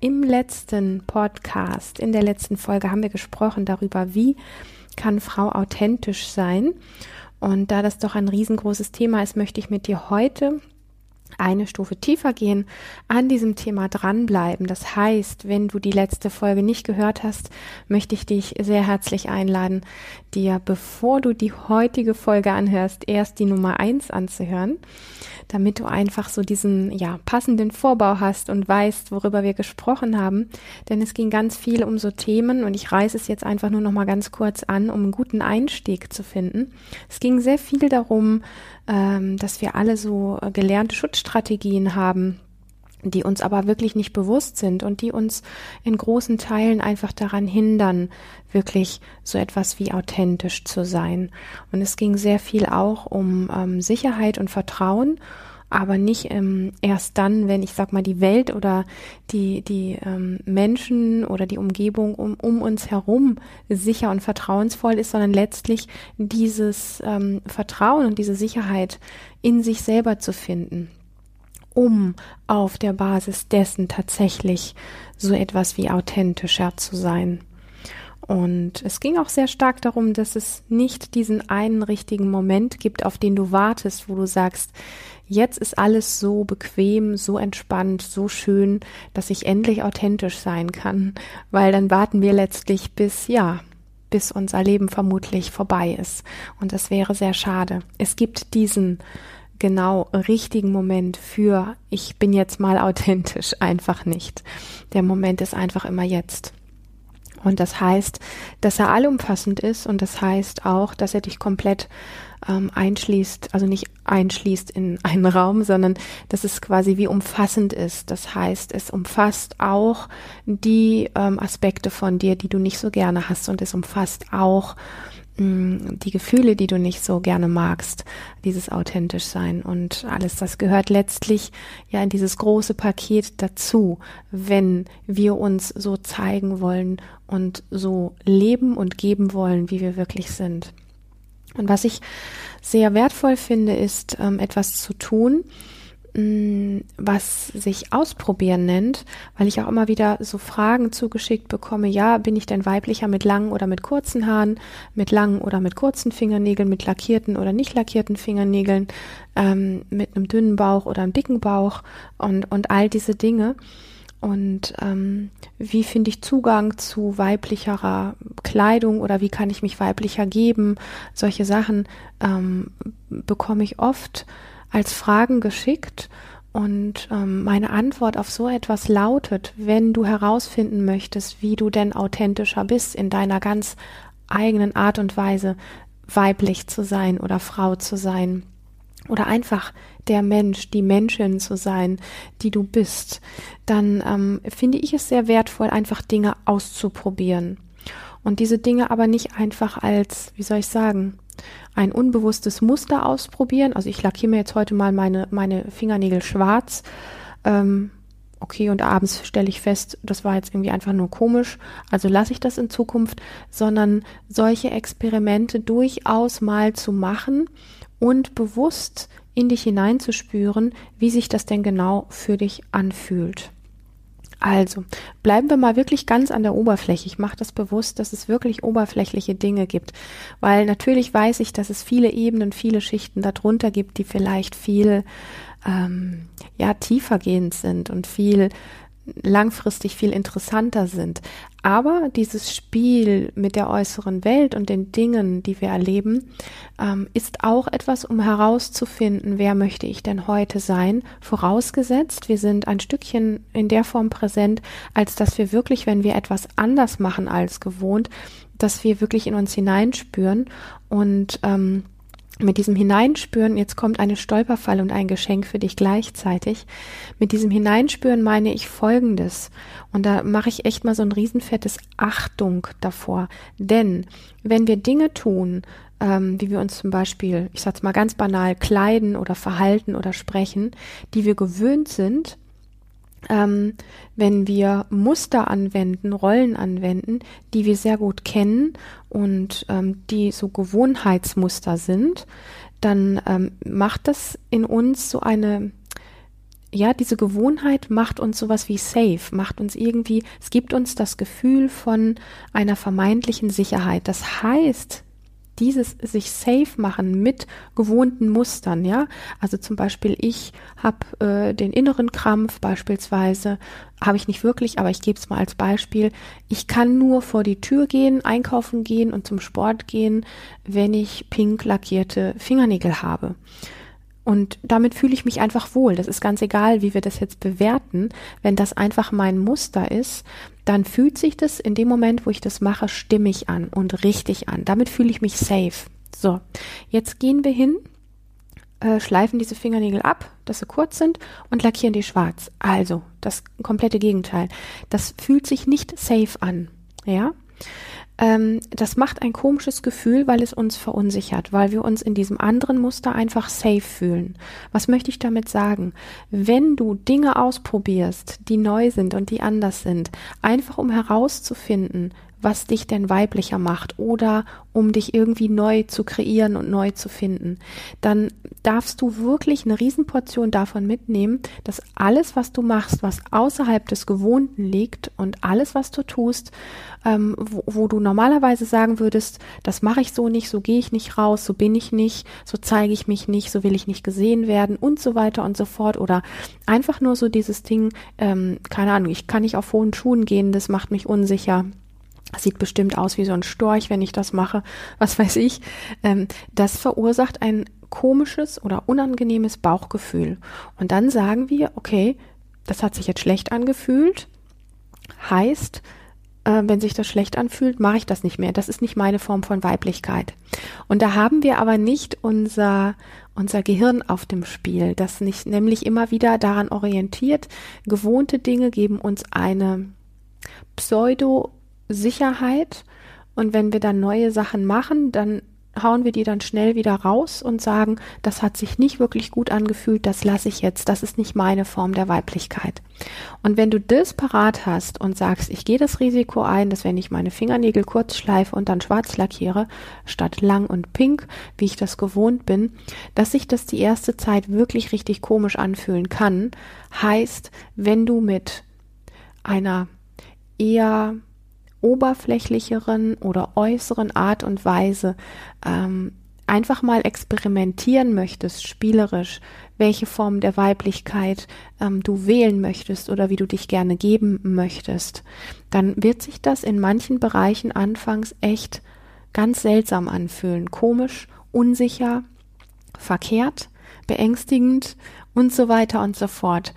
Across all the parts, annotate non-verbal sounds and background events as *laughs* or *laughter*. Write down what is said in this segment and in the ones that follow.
Im letzten Podcast, in der letzten Folge haben wir gesprochen darüber, wie kann Frau authentisch sein. Und da das doch ein riesengroßes Thema ist, möchte ich mit dir heute eine Stufe tiefer gehen, an diesem Thema dranbleiben. Das heißt, wenn du die letzte Folge nicht gehört hast, möchte ich dich sehr herzlich einladen, dir, bevor du die heutige Folge anhörst, erst die Nummer eins anzuhören damit du einfach so diesen ja passenden Vorbau hast und weißt, worüber wir gesprochen haben. Denn es ging ganz viel um so Themen und ich reiße es jetzt einfach nur noch mal ganz kurz an, um einen guten Einstieg zu finden. Es ging sehr viel darum, ähm, dass wir alle so gelernte Schutzstrategien haben die uns aber wirklich nicht bewusst sind und die uns in großen Teilen einfach daran hindern, wirklich so etwas wie authentisch zu sein. Und es ging sehr viel auch um ähm, Sicherheit und Vertrauen, aber nicht ähm, erst dann, wenn ich sag mal die Welt oder die die ähm, Menschen oder die Umgebung um, um uns herum sicher und vertrauensvoll ist, sondern letztlich dieses ähm, Vertrauen und diese Sicherheit in sich selber zu finden um auf der Basis dessen tatsächlich so etwas wie authentischer zu sein. Und es ging auch sehr stark darum, dass es nicht diesen einen richtigen Moment gibt, auf den du wartest, wo du sagst, jetzt ist alles so bequem, so entspannt, so schön, dass ich endlich authentisch sein kann, weil dann warten wir letztlich bis, ja, bis unser Leben vermutlich vorbei ist. Und das wäre sehr schade. Es gibt diesen genau richtigen Moment für ich bin jetzt mal *laughs* authentisch einfach nicht. Der Moment ist einfach immer jetzt. Und das heißt, dass er allumfassend ist und das heißt auch, dass er dich komplett ähm, einschließt, also nicht einschließt in *laughs* einen Raum, sondern dass es quasi wie umfassend ist. Das heißt, es umfasst auch die ähm, Aspekte von dir, die du nicht so gerne hast und es umfasst auch die Gefühle, die du nicht so gerne magst, dieses authentisch sein und alles, das gehört letztlich ja in dieses große Paket dazu, wenn wir uns so zeigen wollen und so leben und geben wollen, wie wir wirklich sind. Und was ich sehr wertvoll finde, ist ähm, etwas zu tun, Mm, was sich ausprobieren nennt, weil ich auch immer wieder so Fragen zugeschickt bekomme, ja, bin ich denn weiblicher mit langen oder mit kurzen Haaren, mit langen oder mit kurzen Fingernägeln, mit lackierten oder nicht lackierten Fingernägeln, ähm, mit einem dünnen Bauch oder einem dicken Bauch und, und all diese Dinge. Und ähm, wie finde ich Zugang zu weiblicherer Kleidung oder wie kann ich mich weiblicher geben? Solche Sachen ähm, bekomme ich oft als Fragen geschickt und ähm, meine Antwort auf so etwas lautet, wenn du herausfinden möchtest, wie du denn authentischer bist in deiner ganz eigenen Art und Weise, weiblich zu sein oder Frau zu sein oder einfach der Mensch, die Menschin zu sein, die du bist, dann ähm, finde ich es sehr wertvoll, einfach Dinge auszuprobieren. Und diese Dinge aber nicht einfach als, wie soll ich sagen, ein unbewusstes Muster ausprobieren. Also ich lackiere mir jetzt heute mal meine, meine Fingernägel schwarz. Ähm, okay, und abends stelle ich fest, das war jetzt irgendwie einfach nur komisch, also lasse ich das in Zukunft, sondern solche Experimente durchaus mal zu machen und bewusst in dich hineinzuspüren, wie sich das denn genau für dich anfühlt. Also, bleiben wir mal wirklich ganz an der Oberfläche. Ich mache das bewusst, dass es wirklich oberflächliche Dinge gibt, weil natürlich weiß ich, dass es viele Ebenen, viele Schichten darunter gibt, die vielleicht viel ähm, ja tiefergehend sind und viel langfristig viel interessanter sind. Aber dieses Spiel mit der äußeren Welt und den Dingen, die wir erleben, ähm, ist auch etwas, um herauszufinden, wer möchte ich denn heute sein, vorausgesetzt, wir sind ein Stückchen in der Form präsent, als dass wir wirklich, wenn wir etwas anders machen als gewohnt, dass wir wirklich in uns hineinspüren und ähm, mit diesem Hineinspüren, jetzt kommt eine Stolperfall und ein Geschenk für dich gleichzeitig. Mit diesem Hineinspüren meine ich Folgendes. Und da mache ich echt mal so ein riesenfettes Achtung davor. Denn wenn wir Dinge tun, ähm, wie wir uns zum Beispiel, ich sag's mal ganz banal, kleiden oder verhalten oder sprechen, die wir gewöhnt sind, ähm, wenn wir Muster anwenden, Rollen anwenden, die wir sehr gut kennen und ähm, die so Gewohnheitsmuster sind, dann ähm, macht das in uns so eine, ja, diese Gewohnheit macht uns sowas wie safe, macht uns irgendwie, es gibt uns das Gefühl von einer vermeintlichen Sicherheit. Das heißt, dieses sich safe machen mit gewohnten Mustern, ja. Also zum Beispiel ich habe äh, den inneren Krampf beispielsweise, habe ich nicht wirklich, aber ich gebe es mal als Beispiel. Ich kann nur vor die Tür gehen, einkaufen gehen und zum Sport gehen, wenn ich pink lackierte Fingernägel habe. Und damit fühle ich mich einfach wohl. Das ist ganz egal, wie wir das jetzt bewerten. Wenn das einfach mein Muster ist, dann fühlt sich das in dem Moment, wo ich das mache, stimmig an und richtig an. Damit fühle ich mich safe. So, jetzt gehen wir hin, äh, schleifen diese Fingernägel ab, dass sie kurz sind und lackieren die schwarz. Also, das komplette Gegenteil. Das fühlt sich nicht safe an. Ja? Ähm, das macht ein komisches Gefühl, weil es uns verunsichert, weil wir uns in diesem anderen Muster einfach safe fühlen. Was möchte ich damit sagen? Wenn du Dinge ausprobierst, die neu sind und die anders sind, einfach um herauszufinden, was dich denn weiblicher macht oder um dich irgendwie neu zu kreieren und neu zu finden, dann darfst du wirklich eine Riesenportion davon mitnehmen, dass alles, was du machst, was außerhalb des Gewohnten liegt und alles, was du tust, ähm, wo, wo du normalerweise sagen würdest, das mache ich so nicht, so gehe ich nicht raus, so bin ich nicht, so zeige ich mich nicht, so will ich nicht gesehen werden und so weiter und so fort. Oder einfach nur so dieses Ding, ähm, keine Ahnung, ich kann nicht auf hohen Schuhen gehen, das macht mich unsicher sieht bestimmt aus wie so ein Storch, wenn ich das mache, was weiß ich. Ähm, das verursacht ein komisches oder unangenehmes Bauchgefühl. Und dann sagen wir, okay, das hat sich jetzt schlecht angefühlt, heißt, äh, wenn sich das schlecht anfühlt, mache ich das nicht mehr. Das ist nicht meine Form von Weiblichkeit. Und da haben wir aber nicht unser, unser Gehirn auf dem Spiel, das nicht nämlich immer wieder daran orientiert, gewohnte Dinge geben uns eine Pseudo Sicherheit. Und wenn wir dann neue Sachen machen, dann hauen wir die dann schnell wieder raus und sagen, das hat sich nicht wirklich gut angefühlt, das lasse ich jetzt, das ist nicht meine Form der Weiblichkeit. Und wenn du das parat hast und sagst, ich gehe das Risiko ein, dass wenn ich meine Fingernägel kurz schleife und dann schwarz lackiere, statt lang und pink, wie ich das gewohnt bin, dass sich das die erste Zeit wirklich richtig komisch anfühlen kann, heißt, wenn du mit einer eher oberflächlicheren oder äußeren Art und Weise ähm, einfach mal experimentieren möchtest, spielerisch, welche Form der Weiblichkeit ähm, du wählen möchtest oder wie du dich gerne geben möchtest, dann wird sich das in manchen Bereichen anfangs echt ganz seltsam anfühlen, komisch, unsicher, verkehrt, beängstigend und so weiter und so fort.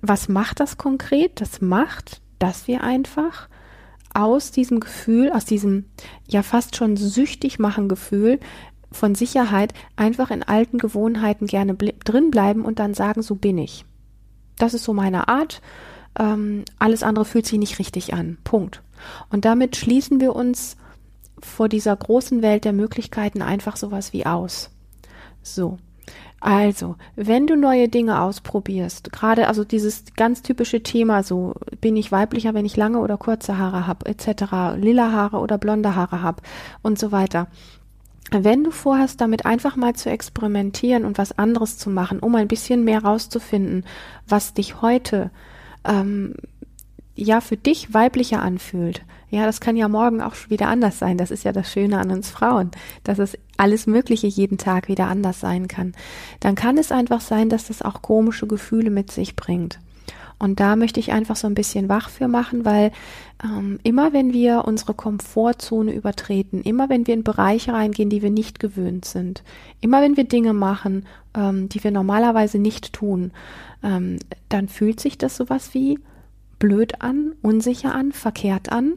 Was macht das konkret? Das macht, dass wir einfach aus diesem Gefühl, aus diesem ja fast schon süchtig machen Gefühl von Sicherheit einfach in alten Gewohnheiten gerne drin bleiben und dann sagen, so bin ich. Das ist so meine Art. Ähm, alles andere fühlt sich nicht richtig an. Punkt. Und damit schließen wir uns vor dieser großen Welt der Möglichkeiten einfach sowas wie aus. So. Also, wenn du neue Dinge ausprobierst, gerade also dieses ganz typische Thema, so bin ich weiblicher, wenn ich lange oder kurze Haare habe, etc., lila Haare oder blonde Haare habe und so weiter. Wenn du vorhast, damit einfach mal zu experimentieren und was anderes zu machen, um ein bisschen mehr rauszufinden, was dich heute ähm, ja für dich weiblicher anfühlt, ja, das kann ja morgen auch wieder anders sein. Das ist ja das Schöne an uns Frauen, dass es alles Mögliche jeden Tag wieder anders sein kann. Dann kann es einfach sein, dass das auch komische Gefühle mit sich bringt. Und da möchte ich einfach so ein bisschen wach für machen, weil ähm, immer wenn wir unsere Komfortzone übertreten, immer wenn wir in Bereiche reingehen, die wir nicht gewöhnt sind, immer wenn wir Dinge machen, ähm, die wir normalerweise nicht tun, ähm, dann fühlt sich das sowas wie blöd an, unsicher an, verkehrt an,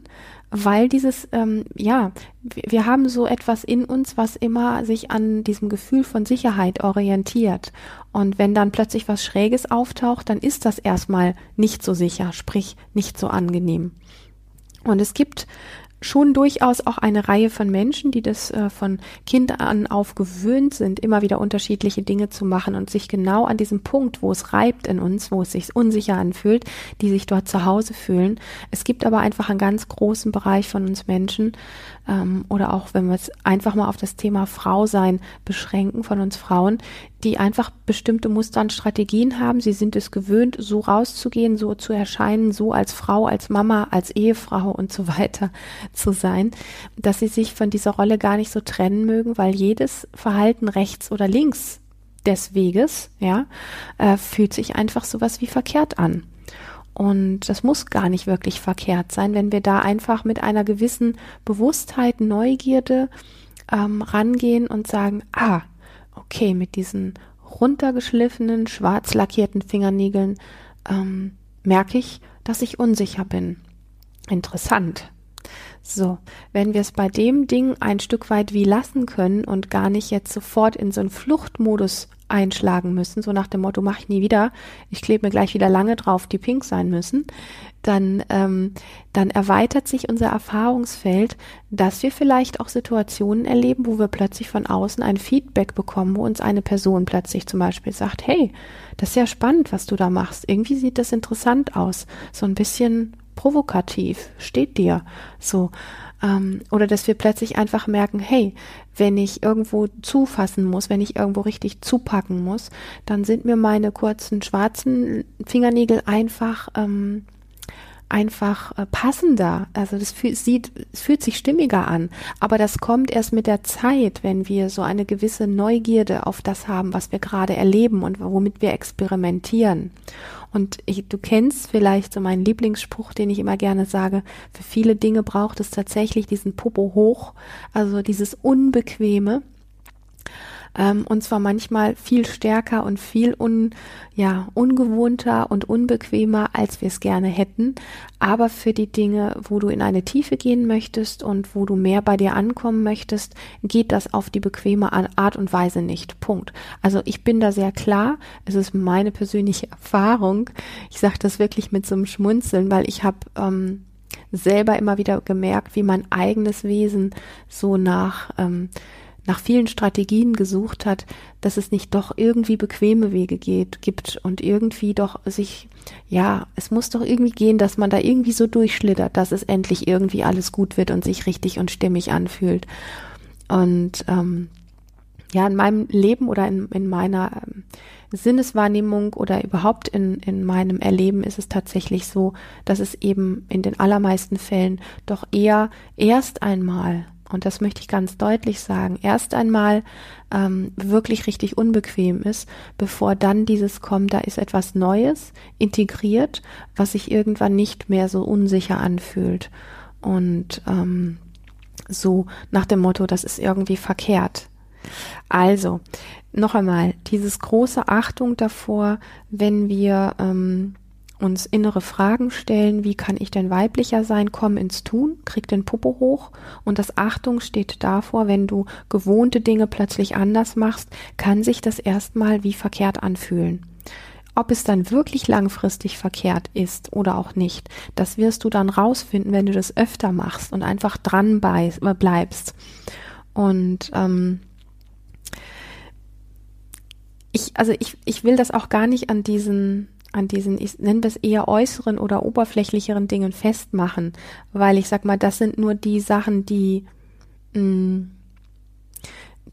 weil dieses, ähm, ja, wir haben so etwas in uns, was immer sich an diesem Gefühl von Sicherheit orientiert. Und wenn dann plötzlich was Schräges auftaucht, dann ist das erstmal nicht so sicher, sprich nicht so angenehm. Und es gibt schon durchaus auch eine Reihe von Menschen, die das äh, von Kind an auf gewöhnt sind, immer wieder unterschiedliche Dinge zu machen und sich genau an diesem Punkt, wo es reibt in uns, wo es sich unsicher anfühlt, die sich dort zu Hause fühlen. Es gibt aber einfach einen ganz großen Bereich von uns Menschen, ähm, oder auch wenn wir es einfach mal auf das Thema Frau sein beschränken von uns Frauen, die einfach bestimmte Muster und Strategien haben. Sie sind es gewöhnt, so rauszugehen, so zu erscheinen, so als Frau, als Mama, als Ehefrau und so weiter zu sein, dass sie sich von dieser Rolle gar nicht so trennen mögen, weil jedes Verhalten rechts oder links des Weges, ja, äh, fühlt sich einfach sowas wie verkehrt an. Und das muss gar nicht wirklich verkehrt sein, wenn wir da einfach mit einer gewissen Bewusstheit, Neugierde ähm, rangehen und sagen, ah, okay, mit diesen runtergeschliffenen, schwarz lackierten Fingernägeln ähm, merke ich, dass ich unsicher bin. Interessant. So, wenn wir es bei dem Ding ein Stück weit wie lassen können und gar nicht jetzt sofort in so einen Fluchtmodus einschlagen müssen, so nach dem Motto, mach ich nie wieder, ich klebe mir gleich wieder lange drauf, die pink sein müssen, dann, ähm, dann erweitert sich unser Erfahrungsfeld, dass wir vielleicht auch Situationen erleben, wo wir plötzlich von außen ein Feedback bekommen, wo uns eine Person plötzlich zum Beispiel sagt, hey, das ist ja spannend, was du da machst. Irgendwie sieht das interessant aus. So ein bisschen provokativ, steht dir. So. Ähm, oder dass wir plötzlich einfach merken, hey, wenn ich irgendwo zufassen muss, wenn ich irgendwo richtig zupacken muss, dann sind mir meine kurzen schwarzen Fingernägel einfach ähm, einfach äh, passender. Also das fühl, sieht, es fühlt sich stimmiger an. Aber das kommt erst mit der Zeit, wenn wir so eine gewisse Neugierde auf das haben, was wir gerade erleben und womit wir experimentieren. Und ich, du kennst vielleicht so meinen Lieblingsspruch, den ich immer gerne sage. Für viele Dinge braucht es tatsächlich diesen Popo hoch, also dieses Unbequeme ähm, und zwar manchmal viel stärker und viel un, ja, ungewohnter und unbequemer, als wir es gerne hätten. Aber für die Dinge, wo du in eine Tiefe gehen möchtest und wo du mehr bei dir ankommen möchtest, geht das auf die bequeme Art und Weise nicht. Punkt. Also ich bin da sehr klar. Es ist meine persönliche *laughs* Erfahrung. Ich sage das wirklich mit so einem Schmunzeln, weil ich habe ähm, selber immer wieder gemerkt, wie mein eigenes Wesen so nach ähm, nach vielen Strategien gesucht hat, dass es nicht doch irgendwie bequeme Wege geht, gibt und irgendwie doch sich, ja, es muss doch irgendwie gehen, dass man da irgendwie so durchschlittert, dass es endlich irgendwie alles gut wird und sich richtig und stimmig anfühlt. Und ähm, ja, in meinem Leben oder in, in meiner ähm, Sinneswahrnehmung oder überhaupt in, in meinem Erleben ist es tatsächlich so, dass es eben in den allermeisten Fällen doch eher erst einmal und das möchte ich ganz deutlich sagen, erst einmal ähm, wirklich richtig unbequem ist, bevor dann dieses kommt, da ist etwas Neues integriert, was sich irgendwann nicht mehr so unsicher anfühlt. Und ähm, so nach dem Motto, das ist irgendwie verkehrt. Also, noch einmal, dieses große Achtung davor, wenn wir ähm, uns innere Fragen stellen, wie kann ich denn weiblicher sein, komm ins Tun, krieg den Popo hoch und das Achtung steht davor, wenn du gewohnte Dinge plötzlich anders machst, kann sich das erstmal wie verkehrt anfühlen. Ob es dann wirklich langfristig verkehrt ist oder auch nicht, das wirst du dann rausfinden, wenn du das öfter machst und einfach dran bleibst. Und ähm, ich, also ich, ich will das auch gar nicht an diesen an diesen, ich nenne es eher äußeren oder oberflächlicheren Dingen festmachen, weil ich sag mal, das sind nur die Sachen, die, mh, mm,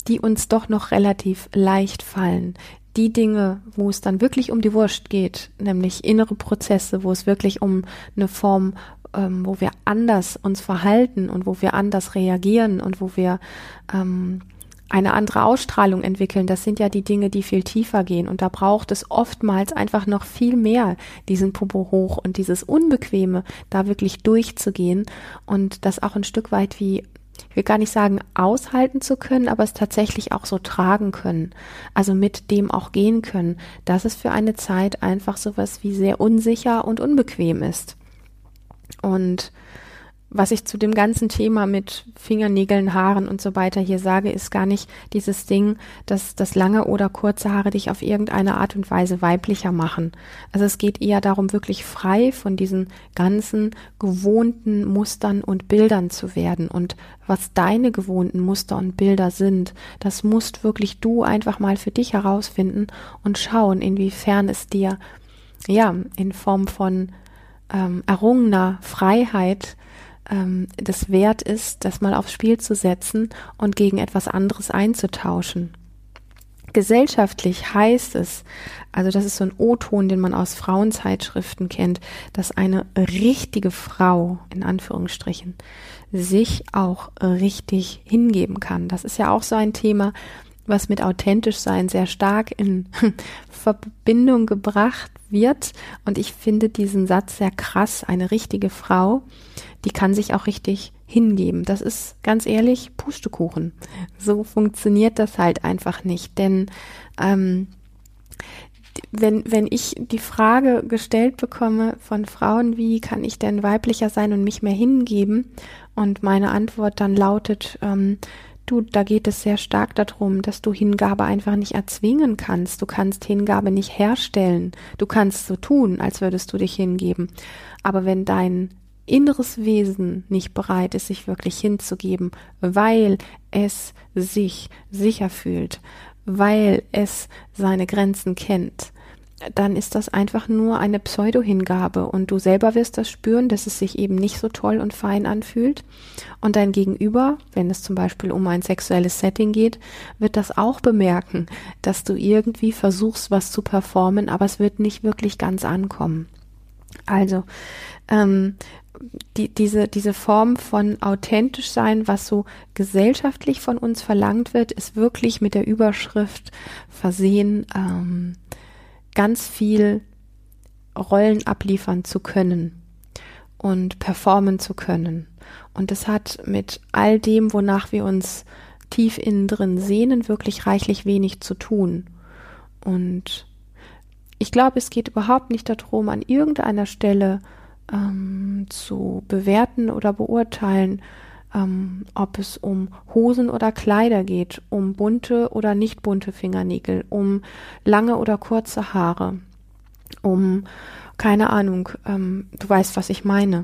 die uns doch noch relativ leicht fallen. Die Dinge, wo es dann wirklich um die Wurst geht, nämlich innere Prozesse, wo es wirklich um eine Form, ähm, wo wir anders uns verhalten und wo wir anders reagieren und wo wir ähm, eine andere Ausstrahlung entwickeln. Das sind ja die Dinge, die viel tiefer gehen. Und da braucht es oftmals einfach noch viel mehr, diesen Popo hoch und dieses Unbequeme, da wirklich durchzugehen und das auch ein Stück weit wie ich will gar nicht sagen, aushalten zu können, aber es tatsächlich auch so tragen können. Also mit dem auch gehen können, dass es für eine Zeit einfach sowas wie sehr unsicher und unbequem ist. Und was ich zu dem ganzen Thema mit Fingernägeln, Haaren und so weiter hier sage, ist gar nicht dieses Ding, dass das lange oder kurze Haare dich auf irgendeine Art und Weise weiblicher machen. Also es geht eher darum, wirklich frei von diesen ganzen gewohnten Mustern und Bildern zu werden. Und was deine gewohnten Muster und Bilder sind, das musst wirklich du einfach mal für dich herausfinden und schauen, inwiefern es dir ja in Form von ähm, errungener Freiheit ähm, das wert ist, das mal aufs Spiel zu setzen und gegen etwas anderes einzutauschen. Gesellschaftlich heißt es, also das ist so ein O-Ton, den man aus Frauenzeitschriften kennt, dass eine richtige Frau, in Anführungsstrichen, sich auch richtig hingeben kann. Das ist ja auch so ein Thema, was mit authentisch sein sehr stark in *laughs* Verbindung gebracht wird. Und ich finde diesen Satz sehr krass. Eine richtige Frau, die kann sich auch richtig hingeben. Das ist ganz ehrlich Pustekuchen. So funktioniert das halt einfach nicht. Denn ähm, wenn, wenn ich die Frage gestellt bekomme von Frauen, wie kann ich denn weiblicher sein und mich mehr hingeben? Und meine Antwort dann lautet, ähm, du, da geht es sehr stark darum, dass du Hingabe einfach nicht erzwingen kannst. Du kannst Hingabe nicht herstellen. Du kannst so tun, als würdest du dich hingeben. Aber wenn dein inneres Wesen nicht bereit ist, sich wirklich hinzugeben, weil es sich sicher fühlt, weil es seine Grenzen kennt, dann ist das einfach nur eine Pseudo-Hingabe und du selber wirst das spüren, dass es sich eben nicht so toll und fein anfühlt. Und dein Gegenüber, wenn es zum Beispiel um ein sexuelles Setting geht, wird das auch bemerken, dass du irgendwie versuchst, was zu performen, aber es wird nicht wirklich ganz ankommen. Also, ähm, die, diese, diese Form von authentisch sein, was so gesellschaftlich von uns verlangt wird, ist wirklich mit der Überschrift versehen, ähm, ganz viel Rollen abliefern zu können und performen zu können. Und es hat mit all dem, wonach wir uns tief innen drin sehnen, wirklich reichlich wenig zu tun. Und ich glaube, es geht überhaupt nicht darum, an irgendeiner Stelle ähm, zu bewerten oder beurteilen, ähm, ob es um Hosen oder Kleider geht, um bunte oder nicht bunte Fingernägel, um lange oder kurze Haare, um keine Ahnung, ähm, du weißt, was ich meine,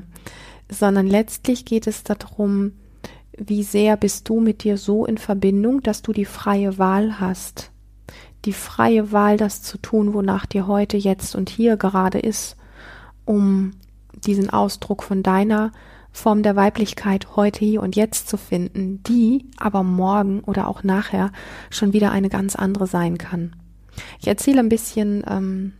sondern letztlich geht es darum, wie sehr bist du mit dir so in Verbindung, dass du die freie Wahl hast. Die freie Wahl, das zu tun, wonach dir heute, jetzt und hier gerade ist, um diesen Ausdruck von deiner Form der Weiblichkeit heute, hier und jetzt zu finden, die aber morgen oder auch nachher schon wieder eine ganz andere sein kann. Ich erzähle ein bisschen ähm,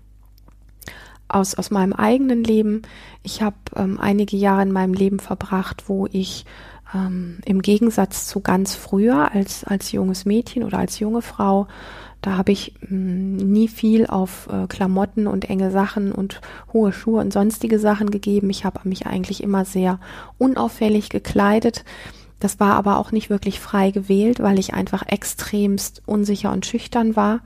aus, aus meinem eigenen Leben. Ich habe ähm, einige Jahre in meinem Leben verbracht, wo ich ähm, im Gegensatz zu ganz früher als, als junges Mädchen oder als junge Frau da habe ich mh, hm, nie viel auf äh, Klamotten und enge Sachen und hohe Schuhe und sonstige Sachen gegeben. Ich habe mich eigentlich immer sehr unauffällig gekleidet. Das war aber auch nicht wirklich frei gewählt, weil ich einfach extremst unsicher und schüchtern war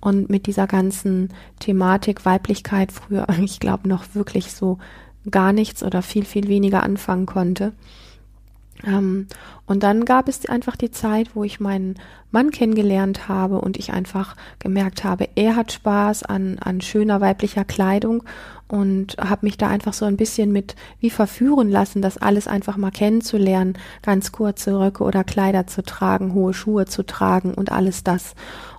und mit dieser ganzen Thematik Weiblichkeit früher, *laughs* ich glaube, noch wirklich so gar nichts oder viel, viel weniger anfangen konnte. Ähm, und dann gab es einfach die Zeit, wo ich meinen Mann kennengelernt habe und ich einfach gemerkt habe, er hat Spaß an, an schöner weiblicher Kleidung und habe mich da einfach so ein bisschen mit wie verführen lassen, das alles einfach mal kennenzulernen, ganz kurze Röcke oder Kleider zu tragen, hohe Schuhe zu tragen und alles das.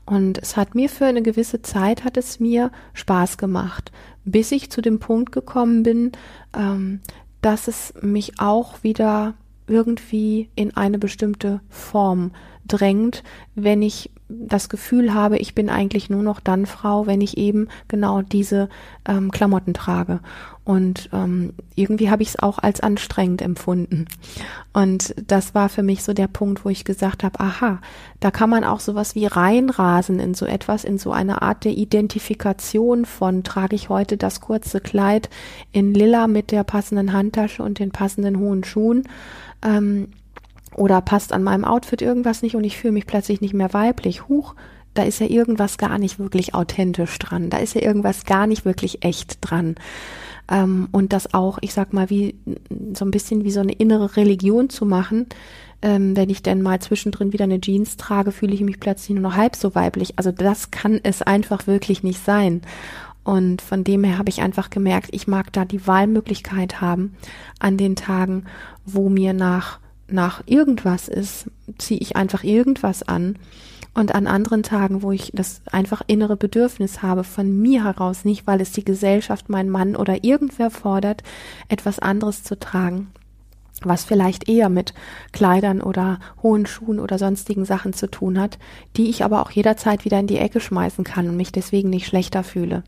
Und es hat mir für eine gewisse Zeit hat es mir Spaß gemacht, bis ich zu dem Punkt gekommen bin, ähm, dass es mich auch wieder irgendwie in eine bestimmte Form drängt, wenn ich das Gefühl habe, ich bin eigentlich nur noch dann Frau, wenn ich eben genau diese ähm, Klamotten trage. Und ähm, irgendwie habe ich es auch als anstrengend empfunden. Und das war für mich so der Punkt, wo ich gesagt habe, aha, da kann man auch sowas wie reinrasen in so etwas, in so eine Art der Identifikation von, trage ich heute das kurze Kleid in lila mit der passenden Handtasche und den passenden hohen Schuhen ähm, oder passt an meinem Outfit irgendwas nicht und ich fühle mich plötzlich nicht mehr weiblich. Huch, da ist ja irgendwas gar nicht wirklich authentisch dran, da ist ja irgendwas gar nicht wirklich echt dran. Ähm, und das auch, ich sag mal, wie so ein bisschen wie so eine innere Religion zu machen, ähm, wenn ich denn mal zwischendrin wieder eine Jeans trage, fühle ich mich plötzlich nur noch halb so weiblich. Also das kann es einfach wirklich nicht sein. Und von dem her habe ich einfach gemerkt, ich mag da die Wahlmöglichkeit haben an den Tagen, wo mir nach, nach irgendwas ist, ziehe ich einfach irgendwas an. Und an anderen Tagen, wo ich das einfach innere Bedürfnis habe von mir heraus, nicht weil es die Gesellschaft, mein Mann oder irgendwer fordert, etwas anderes zu tragen, was vielleicht eher mit Kleidern oder hohen Schuhen oder sonstigen Sachen zu tun hat, die ich aber auch jederzeit wieder in die Ecke schmeißen kann und mich deswegen nicht schlechter fühle.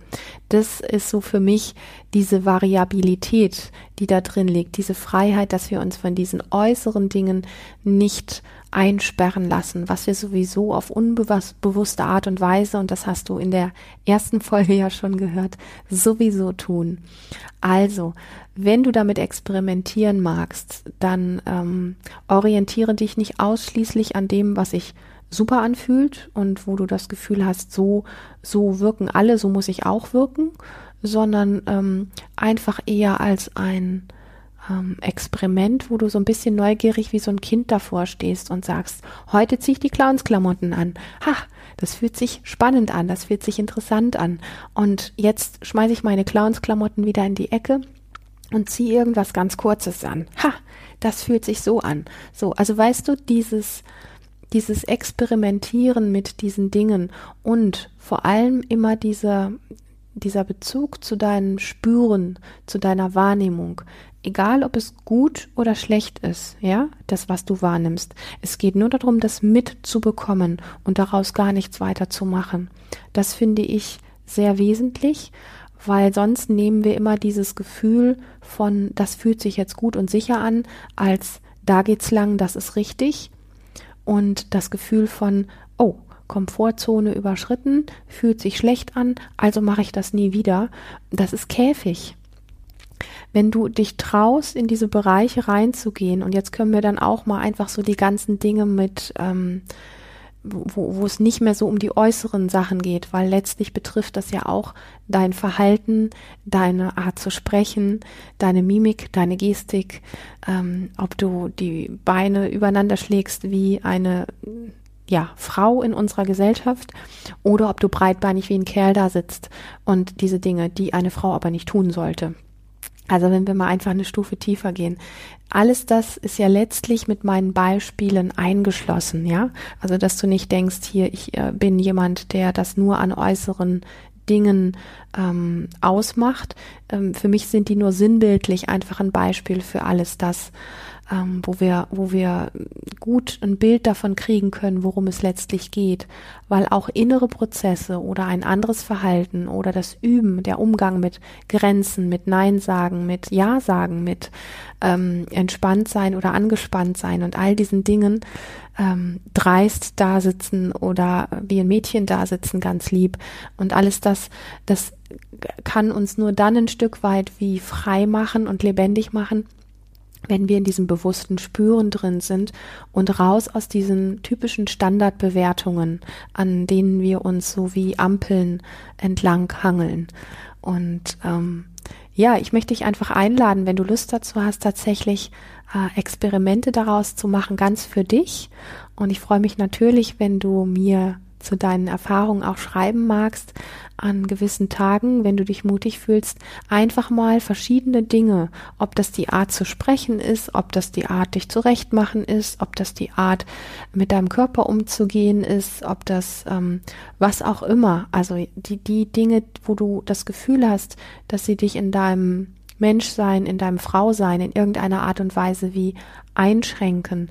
Das ist so für mich diese Variabilität, die da drin liegt, diese Freiheit, dass wir uns von diesen äußeren Dingen nicht einsperren lassen, was wir sowieso auf unbewusste Art und Weise, und das hast du in der ersten Folge ja schon gehört, sowieso tun. Also, wenn du damit experimentieren magst, dann ähm, orientiere dich nicht ausschließlich an dem, was sich super anfühlt und wo du das Gefühl hast, so, so wirken alle, so muss ich auch wirken, sondern ähm, einfach eher als ein ähm, Experiment, wo du so ein bisschen neugierig wie so ein Kind davor stehst und sagst, heute ziehe ich die Clownsklamotten an. Ha, das fühlt sich spannend an, das fühlt sich interessant an. Und jetzt schmeiße ich meine Clownsklamotten wieder in die Ecke und ziehe irgendwas ganz Kurzes an. Ha, das fühlt sich so an. So, also weißt du, dieses, dieses Experimentieren mit diesen Dingen und vor allem immer dieser, dieser Bezug zu deinem Spüren, zu deiner Wahrnehmung, egal ob es gut oder schlecht ist, ja, das, was du wahrnimmst. Es geht nur darum, das mitzubekommen und daraus gar nichts weiter zu machen. Das finde ich sehr wesentlich, weil sonst nehmen wir immer dieses Gefühl von, das fühlt sich jetzt gut und sicher an, als da geht's lang, das ist richtig. Und das Gefühl von, oh, Komfortzone überschritten, fühlt sich schlecht an, also mache ich das nie wieder. Das ist Käfig wenn du dich traust, in diese Bereiche reinzugehen, und jetzt können wir dann auch mal einfach so die ganzen Dinge mit, ähm, wo, wo es nicht mehr so um die äußeren Sachen geht, weil letztlich betrifft das ja auch dein Verhalten, deine Art zu sprechen, deine Mimik, deine Gestik, ähm, ob du die Beine übereinander schlägst wie eine ja, Frau in unserer Gesellschaft oder ob du breitbeinig wie ein Kerl da sitzt und diese Dinge, die eine Frau aber nicht tun sollte. Also wenn wir mal einfach eine Stufe tiefer gehen. Alles das ist ja letztlich mit meinen Beispielen eingeschlossen, ja. Also dass du nicht denkst, hier, ich äh, bin jemand, der das nur an äußeren Dingen ähm, ausmacht. Ähm, für mich sind die nur sinnbildlich einfach ein Beispiel für alles das, ähm, wo wir, wo wir gut ein Bild davon kriegen können, worum es letztlich geht, weil auch innere Prozesse oder ein anderes Verhalten oder das Üben, der Umgang mit Grenzen, mit Nein sagen, mit Ja sagen, mit ähm, entspannt sein oder angespannt sein und all diesen Dingen ähm, dreist da sitzen oder wie ein Mädchen da sitzen, ganz lieb. Und alles das, das kann uns nur dann ein Stück weit wie frei machen und lebendig machen, wenn wir in diesem bewussten Spüren drin sind und raus aus diesen typischen Standardbewertungen, an denen wir uns so wie Ampeln entlang hangeln. Und ähm, ja, ich möchte dich einfach einladen, wenn du Lust dazu hast, tatsächlich äh, Experimente daraus zu machen, ganz für dich. Und ich freue mich natürlich, wenn du mir zu deinen Erfahrungen auch schreiben magst, an gewissen Tagen, wenn du dich mutig fühlst, einfach mal verschiedene Dinge, ob das die Art zu sprechen ist, ob das die Art dich zurechtmachen ist, ob das die Art mit deinem Körper umzugehen ist, ob das ähm, was auch immer, also die, die Dinge, wo du das Gefühl hast, dass sie dich in deinem Menschsein, in deinem Frausein in irgendeiner Art und Weise wie einschränken,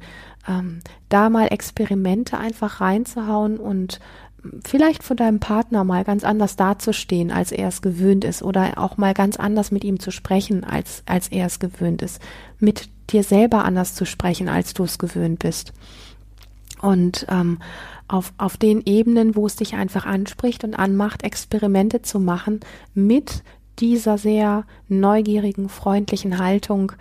ähm, da mal Experimente einfach reinzuhauen und vielleicht vor deinem Partner mal ganz anders dazustehen, als er es gewöhnt ist, oder auch mal ganz anders mit ihm zu sprechen, als, als er es gewöhnt ist, mit dir selber anders zu sprechen, als du es gewöhnt bist. Und ähm, auf, auf den Ebenen, wo es dich einfach anspricht und anmacht, Experimente zu machen mit dieser sehr neugierigen, freundlichen Haltung,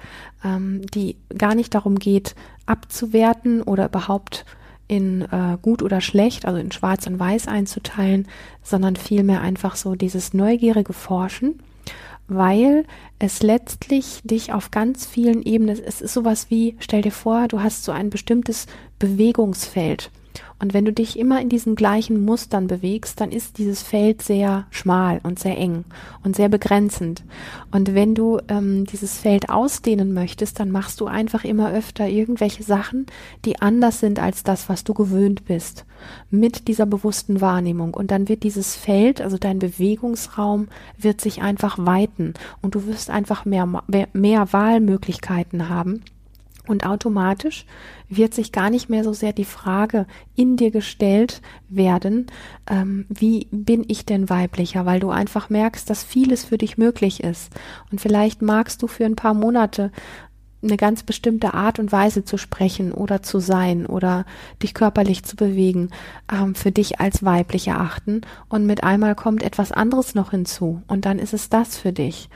ähm, die gar nicht darum geht, abzuwerten oder überhaupt in äh, gut oder schlecht, also in schwarz und weiß einzuteilen, sondern vielmehr einfach so dieses neugierige Forschen, weil es letztlich dich auf ganz vielen Ebenen, es ist sowas wie, stell dir vor, du hast so ein bestimmtes Bewegungsfeld und wenn du dich immer in diesen gleichen Mustern bewegst, dann ist dieses Feld sehr schmal und sehr eng und sehr begrenzend. Und wenn du ähm, dieses Feld ausdehnen möchtest, dann machst du einfach immer öfter irgendwelche Sachen, die anders sind als das, was du gewöhnt bist, mit dieser bewussten Wahrnehmung. Und dann wird dieses Feld, also dein Bewegungsraum, wird sich einfach weiten und du wirst einfach mehr, mehr Wahlmöglichkeiten haben. Und automatisch wird sich gar nicht mehr so sehr die Frage in dir gestellt werden, ähm, wie bin ich denn weiblicher, weil du einfach merkst, dass vieles für dich möglich ist. Und vielleicht magst du für ein paar Monate eine ganz bestimmte Art und Weise zu sprechen oder zu sein oder dich körperlich zu bewegen, ähm, für dich als weiblich erachten und mit einmal kommt etwas anderes noch hinzu und dann ist es das für dich.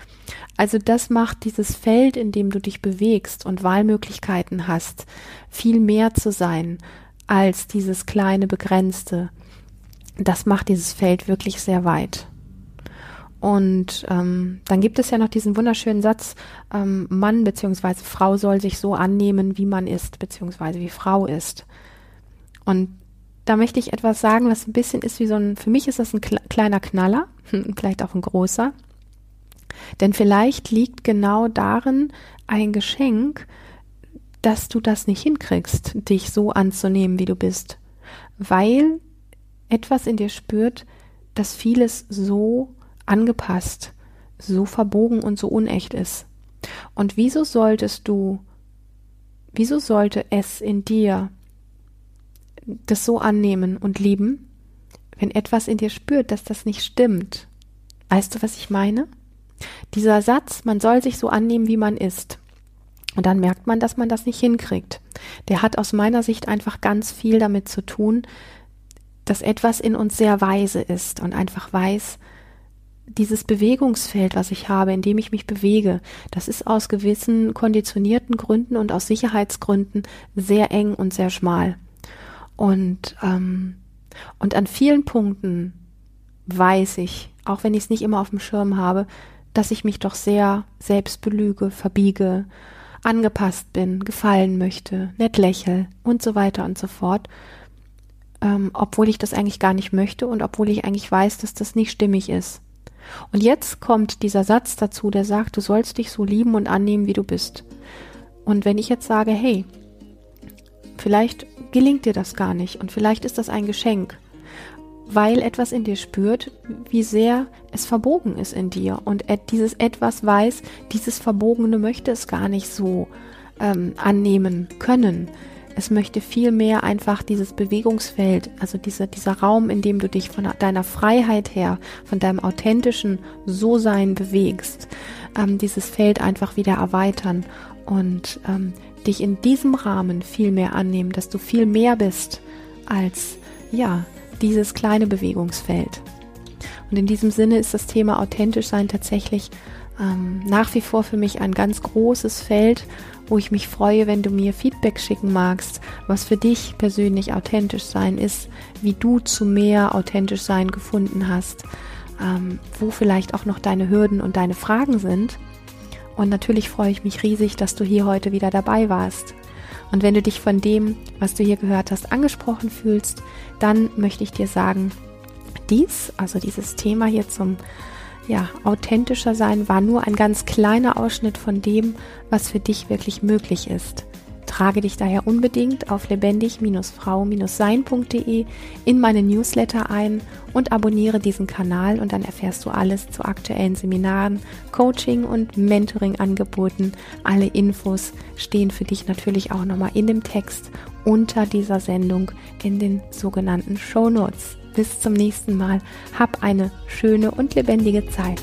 Also das macht dieses Feld, in dem du dich bewegst und Wahlmöglichkeiten hast, viel mehr zu sein als dieses kleine begrenzte. Das macht dieses Feld wirklich sehr weit. Und ähm, dann gibt es ja noch diesen wunderschönen Satz, ähm, Mann bzw. Frau soll sich so annehmen, wie man ist, beziehungsweise wie Frau ist. Und da möchte ich etwas sagen, was ein bisschen ist wie so ein, für mich ist das ein kleiner Knaller, *laughs* vielleicht auch ein großer. Denn vielleicht liegt genau darin ein Geschenk, dass du das nicht hinkriegst, dich so anzunehmen, wie du bist. Weil etwas in dir spürt, dass vieles so angepasst, so verbogen und so unecht ist. Und wieso solltest du, wieso sollte es in dir das so annehmen und lieben, wenn etwas in dir spürt, dass das nicht stimmt? Weißt du, was ich meine? Dieser Satz, man soll sich so annehmen, wie man ist. Und dann merkt man, dass man das nicht hinkriegt. Der hat aus meiner Sicht einfach ganz viel damit zu tun, dass etwas in uns sehr weise ist und einfach weiß, dieses Bewegungsfeld, was ich habe, in dem ich mich bewege, das ist aus gewissen konditionierten Gründen und aus Sicherheitsgründen sehr eng und sehr schmal. Und, ähm, und an vielen Punkten weiß ich, auch wenn ich es nicht immer auf dem Schirm habe, dass ich mich doch sehr selbst belüge, verbiege, angepasst bin, gefallen möchte, nett lächel und so weiter und so fort, ähm, obwohl ich das eigentlich gar nicht möchte und obwohl ich eigentlich weiß, dass das nicht stimmig ist. Und jetzt kommt dieser Satz dazu, der sagt, du sollst dich so lieben und annehmen, wie du bist. Und wenn ich jetzt sage, hey, vielleicht gelingt dir das gar nicht und vielleicht ist das ein Geschenk, weil etwas in dir spürt, wie sehr es verbogen ist in dir und dieses etwas weiß, dieses Verbogene möchte es gar nicht so ähm, annehmen können. Es möchte viel mehr einfach dieses Bewegungsfeld, also diese, dieser Raum, in dem du dich von deiner Freiheit her, von deinem authentischen So-Sein bewegst, ähm, dieses Feld einfach wieder erweitern und ähm, dich in diesem Rahmen viel mehr annehmen, dass du viel mehr bist als, ja, dieses kleine Bewegungsfeld. Und in diesem Sinne ist das Thema authentisch sein tatsächlich ähm, nach wie vor für mich ein ganz großes Feld, wo ich mich freue, wenn du mir Feedback schicken magst, was für dich persönlich authentisch sein ist, wie du zu mehr authentisch sein gefunden hast, ähm, wo vielleicht auch noch deine Hürden und deine Fragen sind. Und natürlich freue ich mich riesig, dass du hier heute wieder dabei warst. Und wenn du dich von dem, was du hier gehört hast, angesprochen fühlst, dann möchte ich dir sagen, dies, also dieses Thema hier zum ja, authentischer sein, war nur ein ganz kleiner Ausschnitt von dem, was für dich wirklich möglich ist. Trage dich daher unbedingt auf lebendig-frau-sein.de in meine Newsletter ein und abonniere diesen Kanal und dann erfährst du alles zu aktuellen Seminaren, Coaching und Mentoring-Angeboten. Alle Infos stehen für dich natürlich auch nochmal in dem Text unter dieser Sendung in den sogenannten Show Notes. Bis zum nächsten Mal. Hab eine schöne und lebendige Zeit.